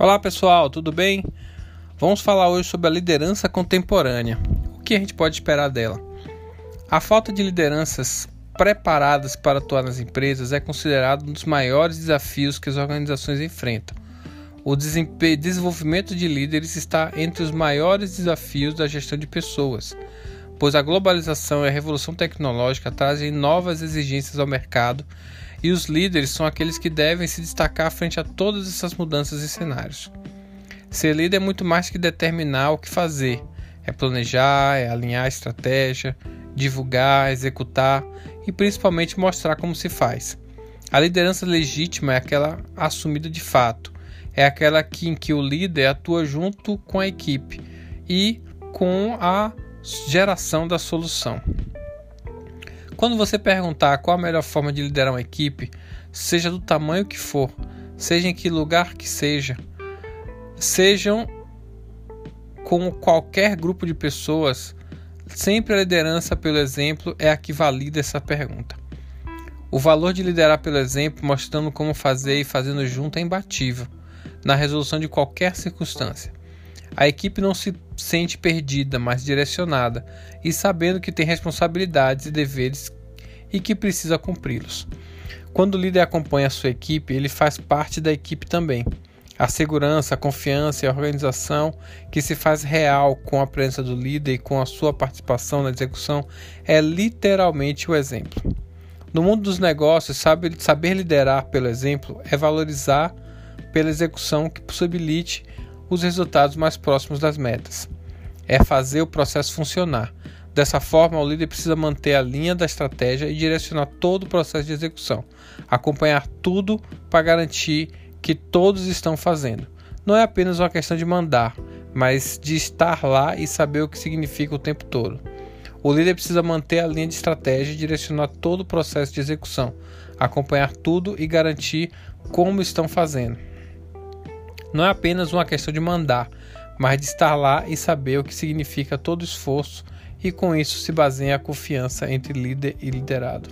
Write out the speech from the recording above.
Olá pessoal, tudo bem? Vamos falar hoje sobre a liderança contemporânea. O que a gente pode esperar dela? A falta de lideranças preparadas para atuar nas empresas é considerado um dos maiores desafios que as organizações enfrentam. O desenvolvimento de líderes está entre os maiores desafios da gestão de pessoas, pois a globalização e a revolução tecnológica trazem novas exigências ao mercado e os líderes são aqueles que devem se destacar frente a todas essas mudanças e cenários. Ser líder é muito mais que determinar o que fazer, é planejar, é alinhar a estratégia, divulgar, executar e principalmente mostrar como se faz. A liderança legítima é aquela assumida de fato, é aquela que, em que o líder atua junto com a equipe e com a geração da solução. Quando você perguntar qual a melhor forma de liderar uma equipe, seja do tamanho que for, seja em que lugar que seja, sejam com qualquer grupo de pessoas, sempre a liderança pelo exemplo é a que valida essa pergunta. O valor de liderar pelo exemplo, mostrando como fazer e fazendo junto, é imbatível na resolução de qualquer circunstância. A equipe não se sente perdida, mas direcionada e sabendo que tem responsabilidades e deveres e que precisa cumpri-los. Quando o líder acompanha a sua equipe, ele faz parte da equipe também. A segurança, a confiança e a organização que se faz real com a presença do líder e com a sua participação na execução é literalmente o exemplo. No mundo dos negócios, saber liderar pelo exemplo é valorizar pela execução que possibilite os resultados mais próximos das metas. É fazer o processo funcionar. Dessa forma, o líder precisa manter a linha da estratégia e direcionar todo o processo de execução, acompanhar tudo para garantir que todos estão fazendo. Não é apenas uma questão de mandar, mas de estar lá e saber o que significa o tempo todo. O líder precisa manter a linha de estratégia e direcionar todo o processo de execução, acompanhar tudo e garantir como estão fazendo. Não é apenas uma questão de mandar, mas de estar lá e saber o que significa todo esforço, e com isso se baseia a confiança entre líder e liderado.